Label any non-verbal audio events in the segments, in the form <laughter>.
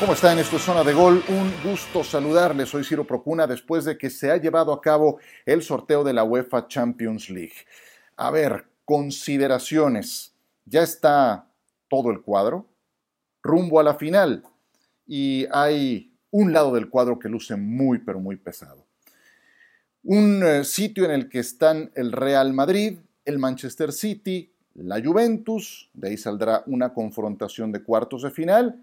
¿Cómo están? Esto es Zona de Gol. Un gusto saludarles. Soy Ciro Procuna después de que se ha llevado a cabo el sorteo de la UEFA Champions League. A ver, consideraciones. Ya está todo el cuadro rumbo a la final y hay un lado del cuadro que luce muy pero muy pesado. Un eh, sitio en el que están el Real Madrid, el Manchester City, la Juventus, de ahí saldrá una confrontación de cuartos de final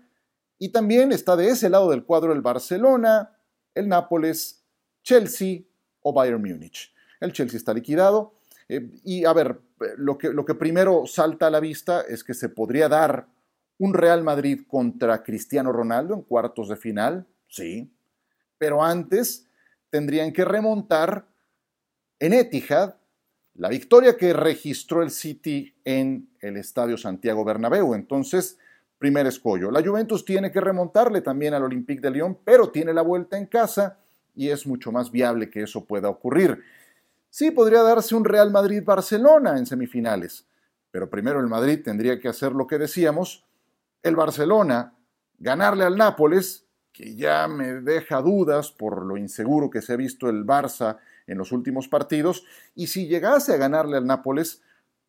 y también está de ese lado del cuadro el Barcelona, el Nápoles, Chelsea o Bayern Múnich. El Chelsea está liquidado. Eh, y a ver, lo que, lo que primero salta a la vista es que se podría dar un Real Madrid contra Cristiano Ronaldo en cuartos de final, sí, pero antes tendrían que remontar en Etihad la victoria que registró el City en el Estadio Santiago Bernabéu. Entonces, primer escollo. La Juventus tiene que remontarle también al Olympique de Lyon, pero tiene la vuelta en casa y es mucho más viable que eso pueda ocurrir. Sí, podría darse un Real Madrid-Barcelona en semifinales, pero primero el Madrid tendría que hacer lo que decíamos, el Barcelona ganarle al Nápoles, que ya me deja dudas por lo inseguro que se ha visto el Barça en los últimos partidos, y si llegase a ganarle al Nápoles,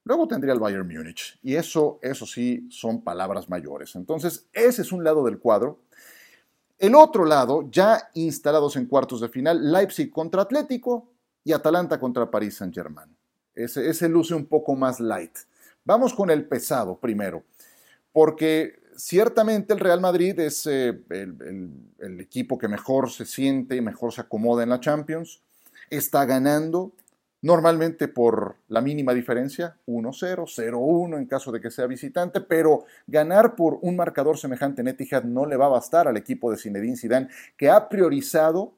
Luego tendría el Bayern Múnich. Y eso, eso sí, son palabras mayores. Entonces, ese es un lado del cuadro. El otro lado, ya instalados en cuartos de final, Leipzig contra Atlético y Atalanta contra París Saint-Germain. Ese, ese luce un poco más light. Vamos con el pesado primero, porque ciertamente el Real Madrid es eh, el, el equipo que mejor se siente y mejor se acomoda en la Champions. Está ganando, normalmente por la mínima diferencia, 1-0, 0-1 en caso de que sea visitante, pero ganar por un marcador semejante en Etihad no le va a bastar al equipo de Zinedine Zidane, que ha priorizado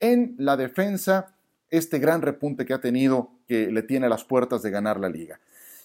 en la defensa este gran repunte que ha tenido, que le tiene las puertas de ganar la liga.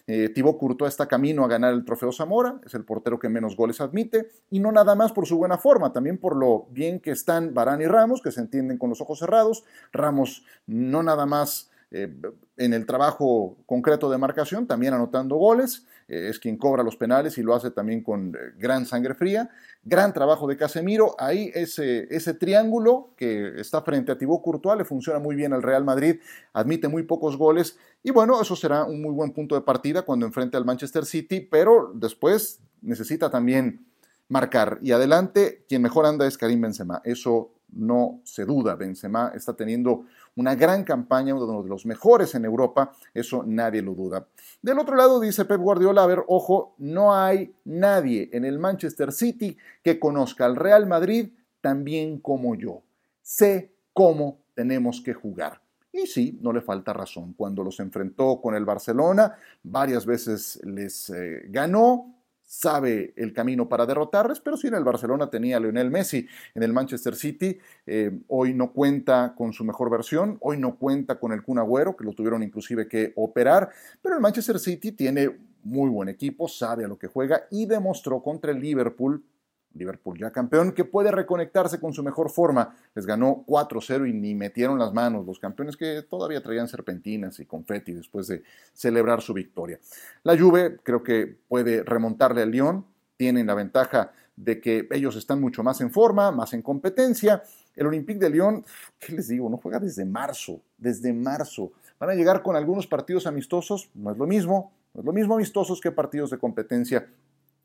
Eh, Thibaut está camino a ganar el trofeo Zamora, es el portero que menos goles admite, y no nada más por su buena forma, también por lo bien que están Barán y Ramos, que se entienden con los ojos cerrados. Ramos no nada más eh, en el trabajo concreto de marcación, también anotando goles, eh, es quien cobra los penales y lo hace también con eh, gran sangre fría. Gran trabajo de Casemiro, ahí ese, ese triángulo que está frente a Thibaut Courtois le funciona muy bien al Real Madrid, admite muy pocos goles y bueno, eso será un muy buen punto de partida cuando enfrente al Manchester City, pero después necesita también marcar. Y adelante, quien mejor anda es Karim Benzema, eso no se duda. Benzema está teniendo una gran campaña, uno de los mejores en Europa, eso nadie lo duda. Del otro lado dice Pep Guardiola, a ver, ojo, no hay nadie en el Manchester City que conozca al Real Madrid tan bien como yo. Sé cómo tenemos que jugar. Y sí, no le falta razón. Cuando los enfrentó con el Barcelona, varias veces les eh, ganó, sabe el camino para derrotarles, pero si en el Barcelona tenía a Lionel Messi, en el Manchester City eh, hoy no cuenta con su mejor versión, hoy no cuenta con el Kun Agüero, que lo tuvieron inclusive que operar, pero el Manchester City tiene muy buen equipo, sabe a lo que juega y demostró contra el Liverpool Liverpool ya campeón, que puede reconectarse con su mejor forma. Les ganó 4-0 y ni metieron las manos los campeones que todavía traían serpentinas y confeti después de celebrar su victoria. La Juve creo que puede remontarle al Lyon, tienen la ventaja de que ellos están mucho más en forma, más en competencia. El Olympique de Lyon, ¿qué les digo? No juega desde marzo, desde marzo. Van a llegar con algunos partidos amistosos, no es lo mismo, no es lo mismo amistosos que partidos de competencia,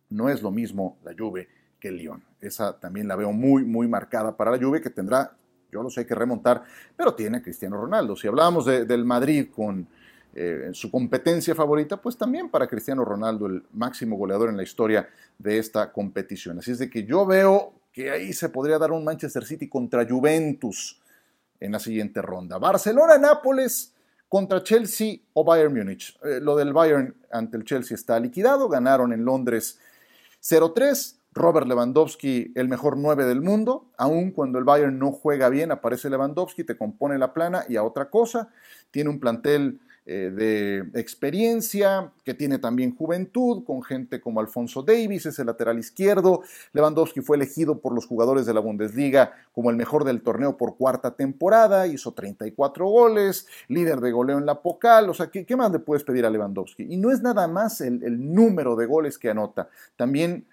no es lo mismo la Juve que el Lyon. Esa también la veo muy, muy marcada para la Juve, que tendrá, yo lo sé, que remontar, pero tiene a Cristiano Ronaldo. Si hablábamos del Madrid con eh, su competencia favorita, pues también para Cristiano Ronaldo, el máximo goleador en la historia de esta competición. Así es de que yo veo que ahí se podría dar un Manchester City contra Juventus en la siguiente ronda. Barcelona, Nápoles contra Chelsea o Bayern Múnich. Eh, lo del Bayern ante el Chelsea está liquidado, ganaron en Londres 0-3. Robert Lewandowski, el mejor 9 del mundo, aun cuando el Bayern no juega bien, aparece Lewandowski, te compone la plana y a otra cosa. Tiene un plantel eh, de experiencia, que tiene también juventud, con gente como Alfonso Davis, es el lateral izquierdo. Lewandowski fue elegido por los jugadores de la Bundesliga como el mejor del torneo por cuarta temporada, hizo 34 goles, líder de goleo en la Pocal, o sea, ¿qué, más le puedes pedir a Lewandowski? Y no es nada más el número de goles que anota, también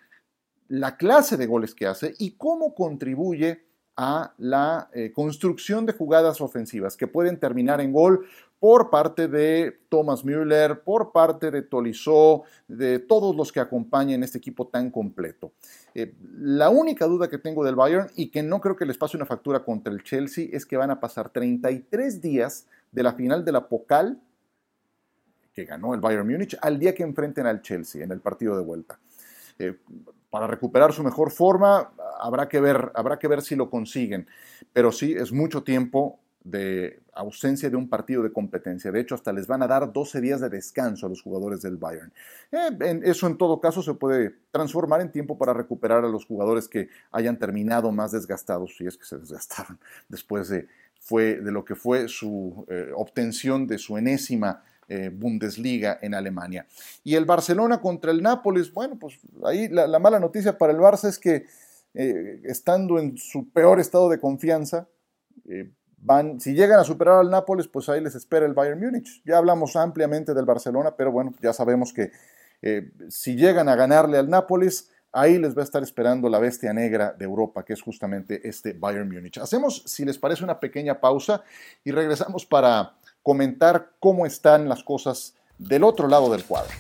la clase de goles que hace y cómo contribuye a la eh, construcción de jugadas ofensivas que pueden terminar en gol por parte de Thomas Müller, por parte de Tolisso, de todos los que acompañan este equipo tan completo. Eh, la única duda que tengo del Bayern y que no creo que les pase una factura contra el Chelsea es que van a pasar 33 días de la final de la Pocal que ganó el Bayern Múnich al día que enfrenten al Chelsea en el partido de vuelta. Eh, para recuperar su mejor forma habrá que ver, habrá que ver si lo consiguen, pero sí es mucho tiempo de ausencia de un partido de competencia. De hecho, hasta les van a dar 12 días de descanso a los jugadores del Bayern. Eh, eso en todo caso se puede transformar en tiempo para recuperar a los jugadores que hayan terminado más desgastados, si es que se desgastaron <laughs> después de, fue, de lo que fue su eh, obtención de su enésima eh, Bundesliga en Alemania. Y el Barcelona contra el Nápoles, bueno, pues ahí la, mala noticia para el Barça es que estando en su peor estado de confianza, Van, si llegan a superar al Nápoles, pues ahí les espera el Bayern Múnich. Ya hablamos ampliamente del Barcelona, pero bueno, ya sabemos que eh, si llegan a ganarle al Nápoles, ahí les va a estar esperando la bestia negra de Europa, que es justamente este Bayern Múnich. Hacemos, si les parece, una pequeña pausa y regresamos para comentar cómo están las cosas del otro lado del cuadro.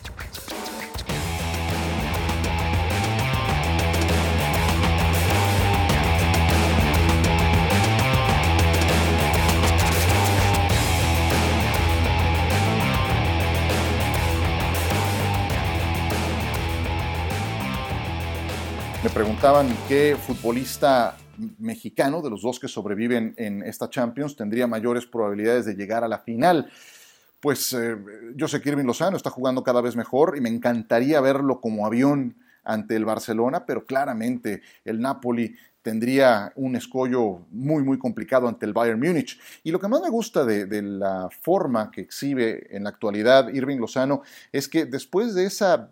Me preguntaban qué futbolista mexicano de los dos que sobreviven en esta Champions tendría mayores probabilidades de llegar a la final. Pues eh, yo sé que Irving Lozano está jugando cada vez mejor y me encantaría verlo como avión ante el Barcelona, pero claramente el Napoli tendría un escollo muy, muy complicado ante el Bayern Múnich. Y lo que más me gusta de, la forma que exhibe en la actualidad Irving Lozano es que después de esa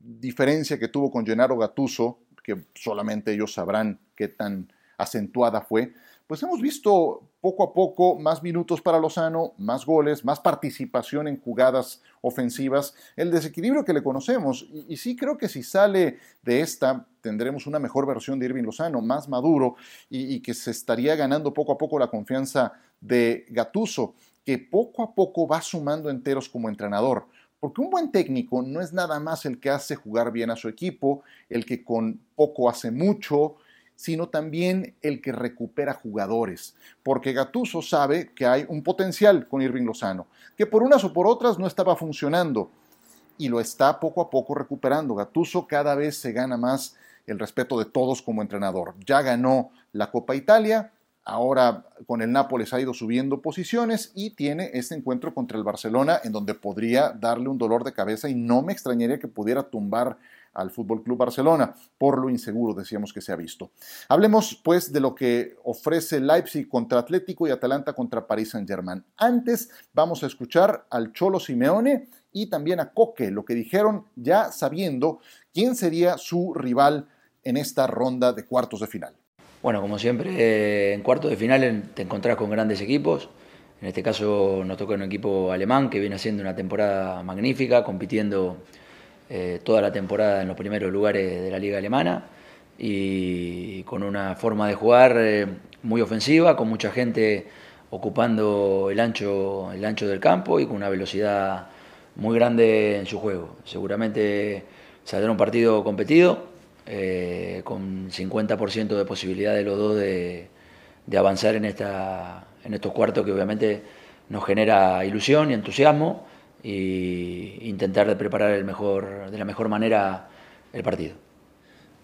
diferencia que tuvo con Gennaro Gattuso que solamente ellos sabrán qué tan acentuada fue, pues hemos visto poco a poco más minutos para Lozano, más goles, más participación en jugadas ofensivas, el desequilibrio que le conocemos. Y, sí creo que si sale de esta, tendremos una mejor versión de Irving Lozano, más maduro y, y que se estaría ganando poco a poco la confianza de Gatuso, que poco a poco va sumando enteros como entrenador. Porque un buen técnico no es nada más el que hace jugar bien a su equipo, el que con poco hace mucho, sino también el que recupera jugadores. Porque Gatuso sabe que hay un potencial con Irving Lozano, que por unas o por otras no estaba funcionando y lo está poco a poco recuperando. Gatuso cada vez se gana más el respeto de todos como entrenador. Ya ganó la Copa Italia, Ahora con el Nápoles ha ido subiendo posiciones y tiene este encuentro contra el Barcelona en donde podría darle un dolor de cabeza y no me extrañaría que pudiera tumbar al Fútbol Club Barcelona por lo inseguro decíamos que se ha visto. Hablemos pues de lo que ofrece Leipzig contra Atlético y Atalanta contra París Saint-Germain. Antes vamos a escuchar al Cholo Simeone y también a Coque, lo que dijeron ya sabiendo quién sería su rival en esta ronda de cuartos de final. Bueno, como siempre, eh, en cuartos de final te encontrás con grandes equipos. En este caso nos toca un equipo alemán que viene haciendo una temporada magnífica, compitiendo eh, toda la temporada en los primeros lugares de la liga alemana y con una forma de jugar eh, muy ofensiva, con mucha gente ocupando el ancho, el ancho del campo y con una velocidad muy grande en su juego. Seguramente saldrá un partido competido, eh, con 50% de posibilidad de los dos de, avanzar en, esta, en estos cuartos que obviamente nos genera ilusión y entusiasmo e intentar de preparar el mejor, de la mejor manera el partido.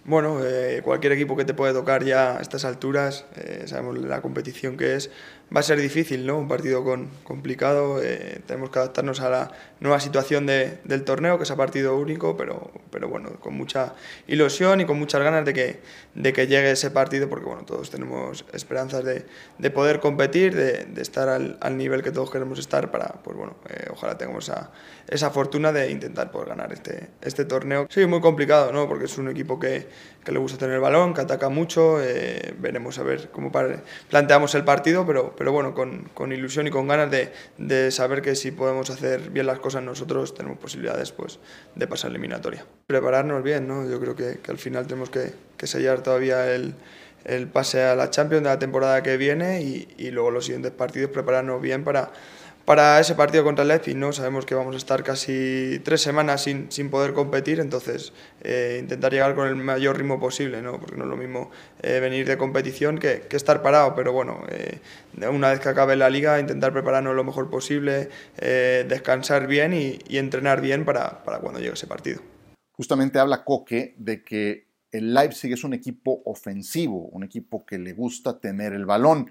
Bueno, eh, cualquier equipo que te puede tocar ya a estas alturas, eh, sabemos la competición que es, va a ser difícil, ¿no? Un partido con, complicado, eh, tenemos que adaptarnos a la nueva situación de, del torneo, que es a partido único, pero, pero bueno, con mucha ilusión y con muchas ganas de que, de que llegue ese partido, porque bueno, todos tenemos esperanzas de, de poder competir, de, de estar al, al, nivel que todos queremos estar para, pues bueno, ojalá tengamos esa, esa fortuna de intentar poder ganar este, este torneo. Sí, muy complicado, ¿no? Porque es un equipo que que le gusta tener el balón, que ataca mucho. Eh, veremos a ver cómo planteamos el partido, pero, pero bueno, con, con ilusión y con ganas de, de, saber que si podemos hacer bien las cosas nosotros, tenemos posibilidades pues, de pasar eliminatoria. Prepararnos bien, ¿no? yo creo que, que al final tenemos que, que sellar todavía el, el, pase a la Champions de la temporada que viene y, y luego los siguientes partidos prepararnos bien para para ese partido contra el Leipzig no sabemos que vamos a estar casi tres semanas sin, sin poder competir, entonces eh, intentar llegar con el mayor ritmo posible, ¿no? porque no es lo mismo eh, venir de competición que, que, estar parado, pero bueno, eh, una vez que acabe la liga intentar prepararnos lo mejor posible, descansar bien y, y, entrenar bien para, para cuando llegue ese partido. Justamente habla Coque de que el Leipzig es un equipo ofensivo, un equipo que le gusta tener el balón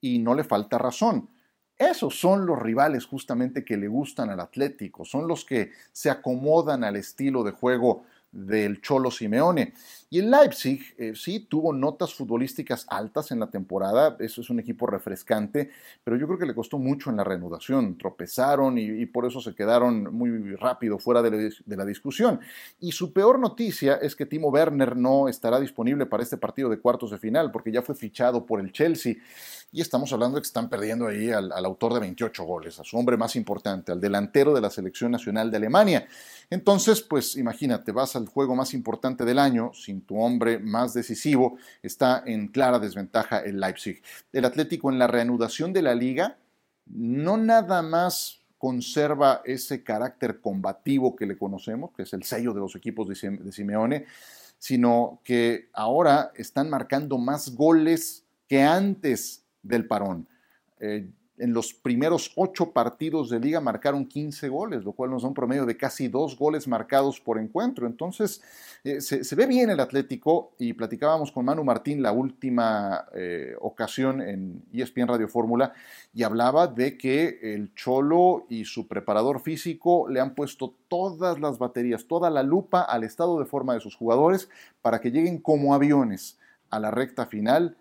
y no le falta razón. Esos son los rivales justamente que le gustan al Atlético, son los que se acomodan al estilo de juego del Cholo Simeone. Y el Leipzig eh, sí tuvo notas futbolísticas altas en la temporada, eso es un equipo refrescante, pero yo creo que le costó mucho en la reanudación, tropezaron y, por eso se quedaron muy rápido fuera de la, discusión. Y su peor noticia es que Timo Werner no estará disponible para este partido de cuartos de final, porque ya fue fichado por el Chelsea. Y estamos hablando de que están perdiendo ahí al, al autor de 28 goles, a su hombre más importante, al delantero de la selección nacional de Alemania. Entonces, pues imagínate, vas al juego más importante del año sin tu hombre más decisivo, está en clara desventaja el Leipzig. El Atlético en la reanudación de la liga no nada más conserva ese carácter combativo que le conocemos, que es el sello de los equipos de Simeone, sino que ahora están marcando más goles que antes del parón. Eh, en los primeros ocho partidos de liga marcaron 15 goles, lo cual nos da un promedio de casi dos goles marcados por encuentro. Entonces, eh, se, ve bien el Atlético y platicábamos con Manu Martín la última eh, ocasión en ESPN Radio Fórmula y hablaba de que el Cholo y su preparador físico le han puesto todas las baterías, toda la lupa al estado de forma de sus jugadores para que lleguen como aviones a la recta final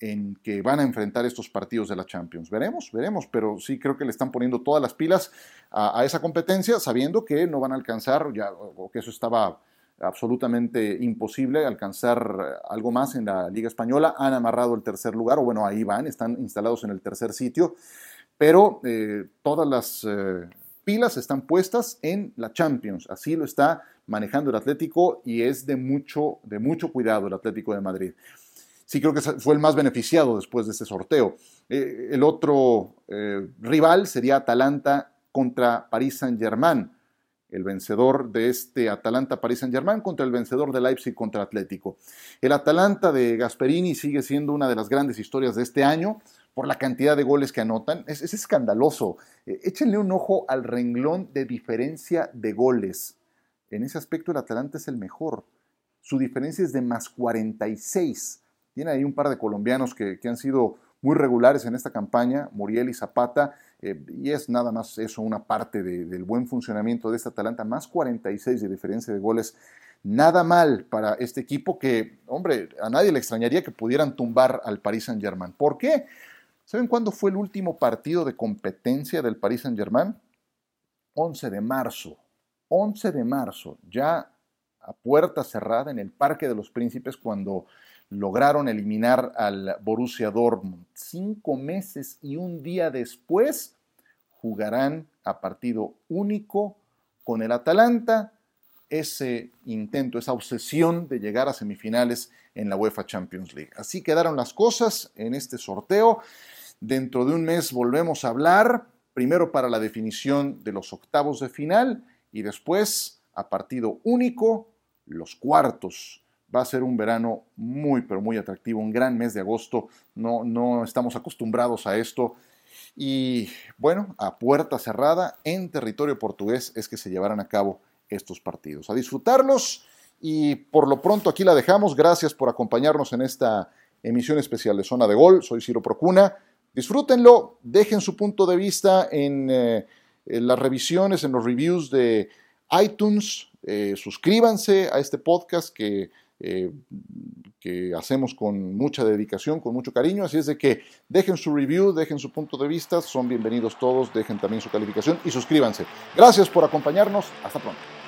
en que van a enfrentar estos partidos de la Champions. Veremos, veremos, pero sí creo que le están poniendo todas las pilas a, esa competencia, sabiendo que no van a alcanzar, ya, o que eso estaba absolutamente imposible, alcanzar algo más en la Liga Española. Han amarrado el tercer lugar, o bueno, ahí van, están instalados en el tercer sitio, pero eh, todas las eh, pilas están puestas en la Champions. Así lo está manejando el Atlético y es de mucho, de mucho cuidado el Atlético de Madrid sí creo que fue el más beneficiado después de ese sorteo. Eh, el otro eh, rival sería Atalanta contra Paris Saint-Germain. El vencedor de este Atalanta-Paris Saint-Germain contra el vencedor de Leipzig contra Atlético. El Atalanta de Gasperini sigue siendo una de las grandes historias de este año por la cantidad de goles que anotan. Es, escandaloso. Eh, échenle un ojo al renglón de diferencia de goles. En ese aspecto el Atalanta es el mejor. Su diferencia es de más 46 tiene ahí un par de colombianos que, han sido muy regulares en esta campaña, Muriel y Zapata, eh, y es nada más eso una parte del buen funcionamiento de esta Atalanta, más 46 de diferencia de goles. Nada mal para este equipo que, hombre, a nadie le extrañaría que pudieran tumbar al Paris Saint-Germain. ¿Por qué? ¿Saben cuándo fue el último partido de competencia del Paris Saint-Germain? 11 de marzo. 11 de marzo, ya a puerta cerrada en el Parque de los Príncipes, cuando lograron eliminar al Borussia Dortmund. Cinco meses y un día después jugarán a partido único con el Atalanta ese intento, esa obsesión de llegar a semifinales en la UEFA Champions League. Así quedaron las cosas en este sorteo. Dentro de un mes volvemos a hablar, primero para la definición de los octavos de final y después a partido único los cuartos va a ser un verano muy, pero muy atractivo, un gran mes de agosto. No, no estamos acostumbrados a esto. Y bueno, a puerta cerrada, en territorio portugués, es que se llevarán a cabo estos partidos. A disfrutarlos y por lo pronto aquí la dejamos. Gracias por acompañarnos en esta emisión especial de Zona de Gol. Soy Ciro Procuna. Disfrútenlo, dejen su punto de vista en, eh, las revisiones, en los reviews de iTunes. Eh, suscríbanse a este podcast que eh, que hacemos con mucha dedicación, con mucho cariño. Así es de que dejen su review, dejen su punto de vista, son bienvenidos todos, dejen también su calificación y suscríbanse. Gracias por acompañarnos, hasta pronto.